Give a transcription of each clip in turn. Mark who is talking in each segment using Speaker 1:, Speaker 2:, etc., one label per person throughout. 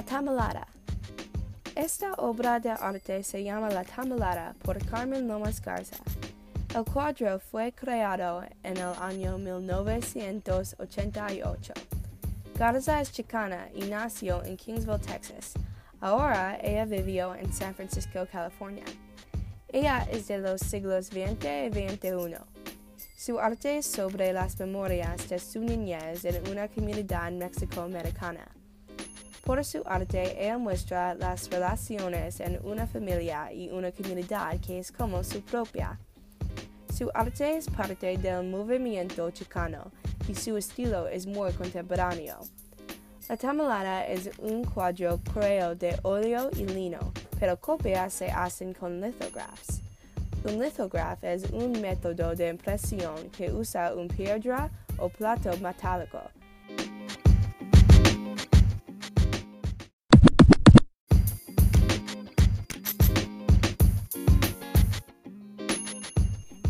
Speaker 1: La Tamalada. Esta obra de arte se llama La Tamalada por Carmen Lomas Garza. El cuadro fue creado en el año 1988. Garza es chicana y nació en Kingsville, Texas. Ahora ella vivió en San Francisco, California. Ella es de los siglos XX y XXI. Su arte es sobre las memorias de su niñez en una comunidad mexicoamericana. Por su arte, ella muestra las relaciones en una familia y una comunidad que es como su propia. Su arte es parte del movimiento chicano y su estilo es muy contemporáneo. La tamalada es un cuadro creo de óleo y lino, pero copias se hacen con lithographs. Un lithograph es un método de impresión que usa una piedra o plato metálico.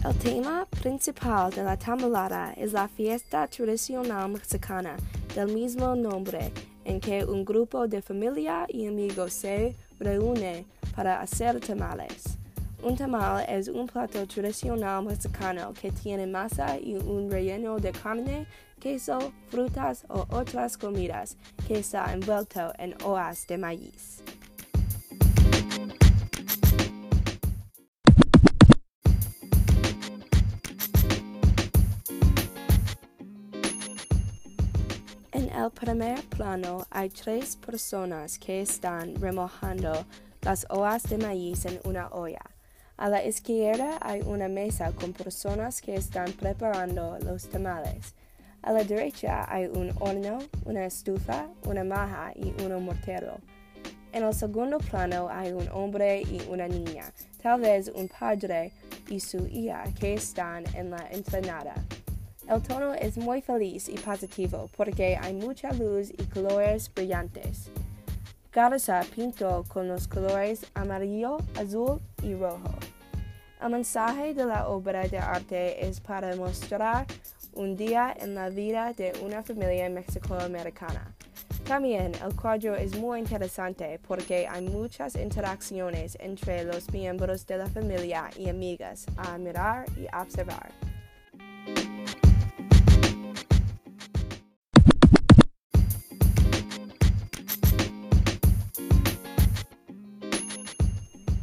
Speaker 1: El tema principal de la tamalada es la fiesta tradicional mexicana del mismo nombre, en que un grupo de familia y amigos se reúne para hacer tamales. Un tamal es un plato tradicional mexicano que tiene masa y un relleno de carne, queso, frutas o otras comidas que está envuelto en hojas de maíz. El primer plano hay tres personas que están remojando las hojas de maíz en una olla. A la izquierda hay una mesa con personas que están preparando los tamales. A la derecha hay un horno, una estufa, una maja y un mortero. En el segundo plano hay un hombre y una niña, tal vez un padre y su hija que están en la entrenada. El tono es muy feliz y positivo porque hay mucha luz y colores brillantes. Garza pintó con los colores amarillo, azul y rojo. El mensaje de la obra de arte es para mostrar un día en la vida de una familia mexicoamericana. También el cuadro es muy interesante porque hay muchas interacciones entre los miembros de la familia y amigas a mirar y observar.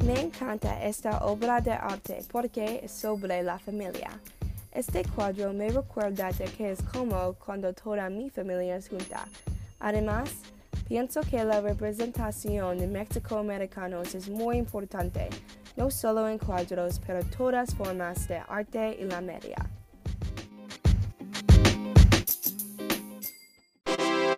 Speaker 1: Me encanta esta obra de arte porque es sobre la familia. Este cuadro me recuerda de que es como cuando toda mi familia es junta. Además, pienso que la representación de mexicoamericanos es muy importante, no solo en cuadros, pero todas formas de arte y la media.